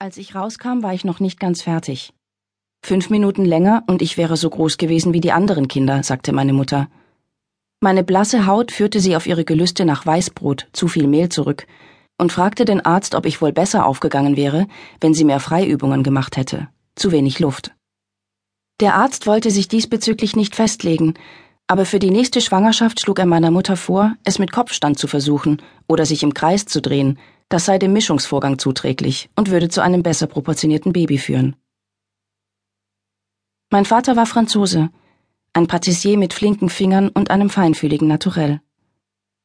Als ich rauskam, war ich noch nicht ganz fertig. Fünf Minuten länger und ich wäre so groß gewesen wie die anderen Kinder, sagte meine Mutter. Meine blasse Haut führte sie auf ihre Gelüste nach Weißbrot, zu viel Mehl zurück, und fragte den Arzt, ob ich wohl besser aufgegangen wäre, wenn sie mehr Freiübungen gemacht hätte. Zu wenig Luft. Der Arzt wollte sich diesbezüglich nicht festlegen, aber für die nächste Schwangerschaft schlug er meiner Mutter vor, es mit Kopfstand zu versuchen oder sich im Kreis zu drehen, das sei dem Mischungsvorgang zuträglich und würde zu einem besser proportionierten Baby führen. Mein Vater war Franzose, ein Patissier mit flinken Fingern und einem feinfühligen Naturell.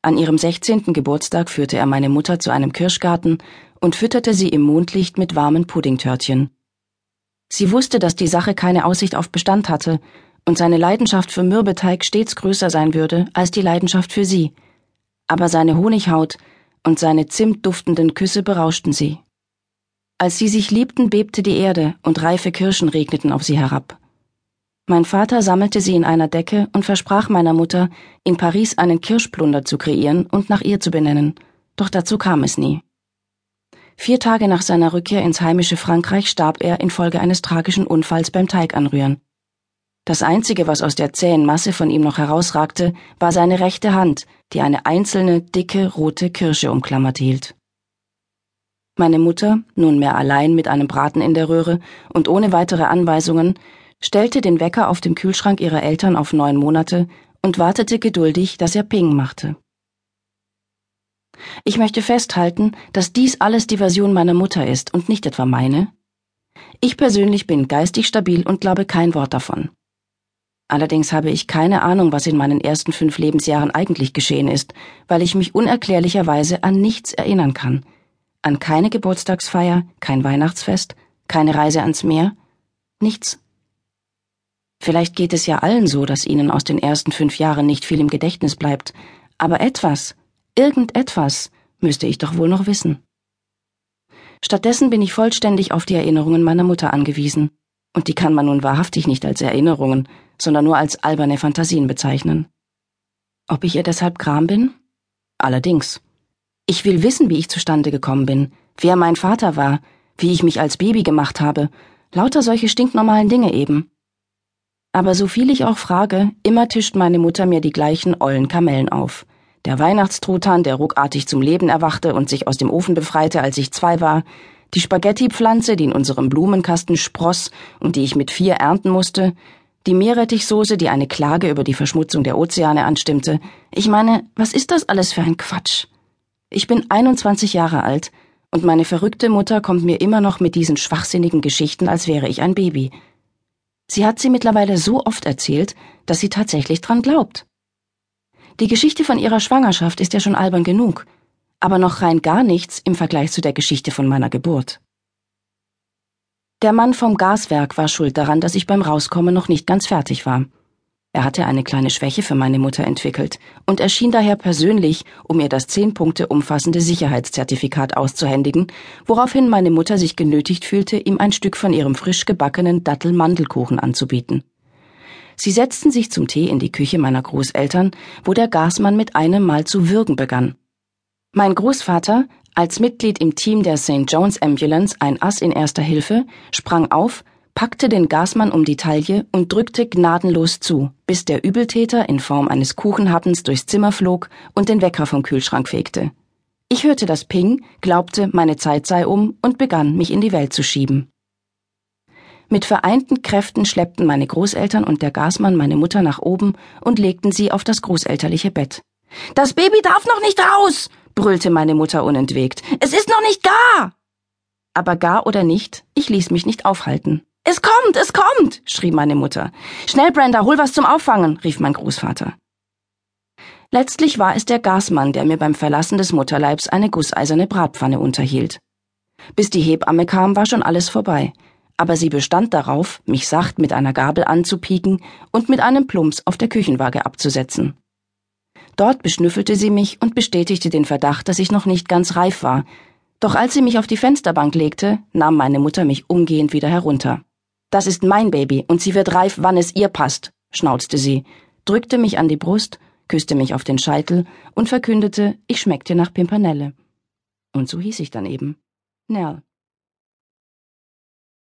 An ihrem 16. Geburtstag führte er meine Mutter zu einem Kirschgarten und fütterte sie im Mondlicht mit warmen Puddingtörtchen. Sie wusste, dass die Sache keine Aussicht auf Bestand hatte und seine Leidenschaft für Mürbeteig stets größer sein würde als die Leidenschaft für sie. Aber seine Honighaut, und seine zimtduftenden Küsse berauschten sie. Als sie sich liebten, bebte die Erde und reife Kirschen regneten auf sie herab. Mein Vater sammelte sie in einer Decke und versprach meiner Mutter, in Paris einen Kirschplunder zu kreieren und nach ihr zu benennen, doch dazu kam es nie. Vier Tage nach seiner Rückkehr ins heimische Frankreich starb er infolge eines tragischen Unfalls beim Teiganrühren. Das Einzige, was aus der zähen Masse von ihm noch herausragte, war seine rechte Hand, die eine einzelne, dicke, rote Kirsche umklammert hielt. Meine Mutter, nunmehr allein mit einem Braten in der Röhre und ohne weitere Anweisungen, stellte den Wecker auf dem Kühlschrank ihrer Eltern auf neun Monate und wartete geduldig, dass er Ping machte. Ich möchte festhalten, dass dies alles die Version meiner Mutter ist und nicht etwa meine. Ich persönlich bin geistig stabil und glaube kein Wort davon. Allerdings habe ich keine Ahnung, was in meinen ersten fünf Lebensjahren eigentlich geschehen ist, weil ich mich unerklärlicherweise an nichts erinnern kann. An keine Geburtstagsfeier, kein Weihnachtsfest, keine Reise ans Meer, nichts. Vielleicht geht es ja allen so, dass ihnen aus den ersten fünf Jahren nicht viel im Gedächtnis bleibt, aber etwas, irgendetwas, müsste ich doch wohl noch wissen. Stattdessen bin ich vollständig auf die Erinnerungen meiner Mutter angewiesen, und die kann man nun wahrhaftig nicht als Erinnerungen, sondern nur als alberne Fantasien bezeichnen. Ob ich ihr deshalb Kram bin? Allerdings. Ich will wissen, wie ich zustande gekommen bin, wer mein Vater war, wie ich mich als Baby gemacht habe, lauter solche stinknormalen Dinge eben. Aber so viel ich auch frage, immer tischt meine Mutter mir die gleichen ollen Kamellen auf. Der Weihnachtstruthahn, der ruckartig zum Leben erwachte und sich aus dem Ofen befreite, als ich zwei war, die Spaghetti-Pflanze, die in unserem Blumenkasten spross und die ich mit vier ernten musste, die Meerrettichsoße, die eine Klage über die Verschmutzung der Ozeane anstimmte. Ich meine, was ist das alles für ein Quatsch? Ich bin 21 Jahre alt und meine verrückte Mutter kommt mir immer noch mit diesen schwachsinnigen Geschichten, als wäre ich ein Baby. Sie hat sie mittlerweile so oft erzählt, dass sie tatsächlich dran glaubt. Die Geschichte von ihrer Schwangerschaft ist ja schon albern genug, aber noch rein gar nichts im Vergleich zu der Geschichte von meiner Geburt. Der Mann vom Gaswerk war schuld daran, dass ich beim Rauskommen noch nicht ganz fertig war. Er hatte eine kleine Schwäche für meine Mutter entwickelt und erschien daher persönlich, um ihr das zehn Punkte umfassende Sicherheitszertifikat auszuhändigen, woraufhin meine Mutter sich genötigt fühlte, ihm ein Stück von ihrem frisch gebackenen Dattel-Mandelkuchen anzubieten. Sie setzten sich zum Tee in die Küche meiner Großeltern, wo der Gasmann mit einem Mal zu würgen begann. Mein Großvater, als Mitglied im Team der St. John's Ambulance ein Ass in erster Hilfe, sprang auf, packte den Gasmann um die Taille und drückte gnadenlos zu, bis der Übeltäter in Form eines Kuchenhappens durchs Zimmer flog und den Wecker vom Kühlschrank fegte. Ich hörte das Ping, glaubte, meine Zeit sei um und begann, mich in die Welt zu schieben. Mit vereinten Kräften schleppten meine Großeltern und der Gasmann meine Mutter nach oben und legten sie auf das großelterliche Bett. Das Baby darf noch nicht raus! Brüllte meine Mutter unentwegt. Es ist noch nicht gar! Aber gar oder nicht, ich ließ mich nicht aufhalten. Es kommt, es kommt, schrie meine Mutter. Schnell, Brenda, hol was zum Auffangen, rief mein Großvater. Letztlich war es der Gasmann, der mir beim Verlassen des Mutterleibs eine gusseiserne Bratpfanne unterhielt. Bis die Hebamme kam, war schon alles vorbei, aber sie bestand darauf, mich sacht mit einer Gabel anzupieken und mit einem Plumps auf der Küchenwaage abzusetzen. Dort beschnüffelte sie mich und bestätigte den Verdacht, dass ich noch nicht ganz reif war. Doch als sie mich auf die Fensterbank legte, nahm meine Mutter mich umgehend wieder herunter. Das ist mein Baby und sie wird reif, wann es ihr passt, schnauzte sie, drückte mich an die Brust, küsste mich auf den Scheitel und verkündete, ich schmeckte nach Pimpernelle. Und so hieß ich dann eben. Nell.